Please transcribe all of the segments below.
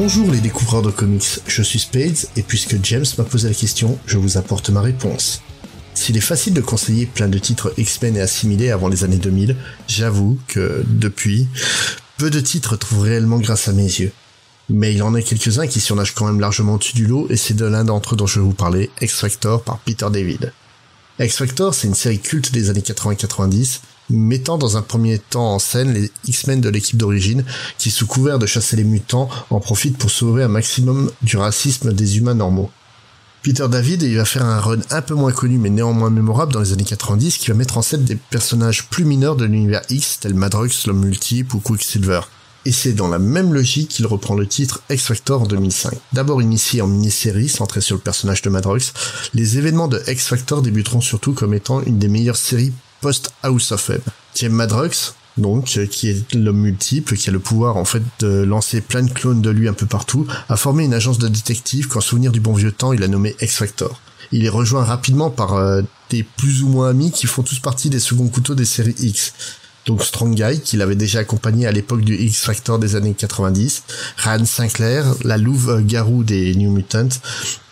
Bonjour les découvreurs de comics, je suis Spades et puisque James m'a posé la question, je vous apporte ma réponse. S'il est facile de conseiller plein de titres X-Men et assimilés avant les années 2000, j'avoue que, depuis, peu de titres trouvent réellement grâce à mes yeux. Mais il en a quelques-uns qui surnagent quand même largement au-dessus du lot et c'est de l'un d'entre eux dont je vais vous parler, X-Factor par Peter David. X-Factor, c'est une série culte des années 80-90 mettant dans un premier temps en scène les X-Men de l'équipe d'origine qui, sous couvert de chasser les mutants, en profitent pour sauver un maximum du racisme des humains normaux. Peter David il va faire un run un peu moins connu mais néanmoins mémorable dans les années 90 qui va mettre en scène des personnages plus mineurs de l'univers X tels Madrox, l'homme multiple ou Quicksilver. Et c'est dans la même logique qu'il reprend le titre X-Factor en 2005. D'abord initié en mini-série centrée sur le personnage de Madrox, les événements de X-Factor débuteront surtout comme étant une des meilleures séries post-House of M. James Madrox, donc euh, qui est l'homme multiple, qui a le pouvoir en fait de lancer plein de clones de lui un peu partout, a formé une agence de détectives qu'en souvenir du bon vieux temps il a nommé X-Factor. Il est rejoint rapidement par euh, des plus ou moins amis qui font tous partie des seconds couteaux des séries X. Donc Strong Guy, qu'il avait déjà accompagné à l'époque du X-Factor des années 90, Ryan Sinclair, la louve garou des New Mutants,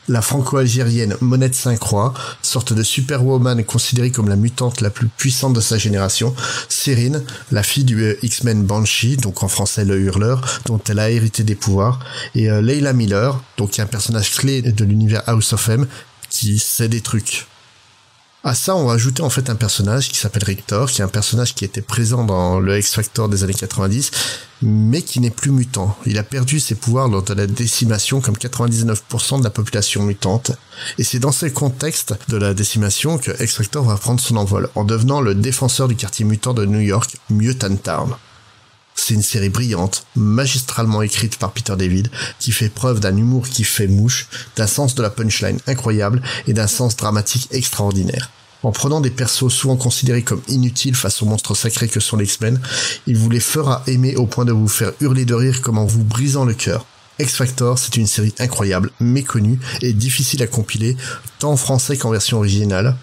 la franco-algérienne Monette Saint-Croix, sorte de superwoman considérée comme la mutante la plus puissante de sa génération, Cyrine, la fille du euh, X-Men Banshee, donc en français le hurleur, dont elle a hérité des pouvoirs, et euh, Leila Miller, donc un personnage clé de l'univers House of M, qui sait des trucs. À ça, on va ajouter en fait un personnage qui s'appelle Rictor, qui est un personnage qui était présent dans le X-Factor des années 90, mais qui n'est plus mutant. Il a perdu ses pouvoirs lors de la décimation comme 99% de la population mutante. Et c'est dans ce contexte de la décimation que X-Factor va prendre son envol, en devenant le défenseur du quartier mutant de New York, Mutant Town. C'est une série brillante, magistralement écrite par Peter David, qui fait preuve d'un humour qui fait mouche, d'un sens de la punchline incroyable et d'un sens dramatique extraordinaire. En prenant des persos souvent considérés comme inutiles face aux monstres sacrés que sont les X-Men, il vous les fera aimer au point de vous faire hurler de rire comme en vous brisant le cœur. X-Factor, c'est une série incroyable, méconnue et difficile à compiler, tant en français qu'en version originale.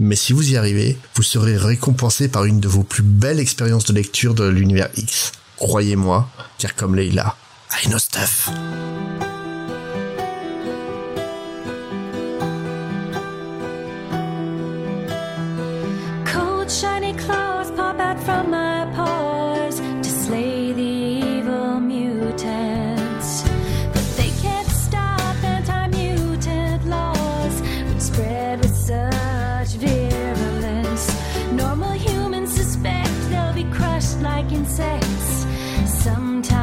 Mais si vous y arrivez, vous serez récompensé par une de vos plus belles expériences de lecture de l'univers X. Croyez-moi, car comme Leila, I know stuff. Sometimes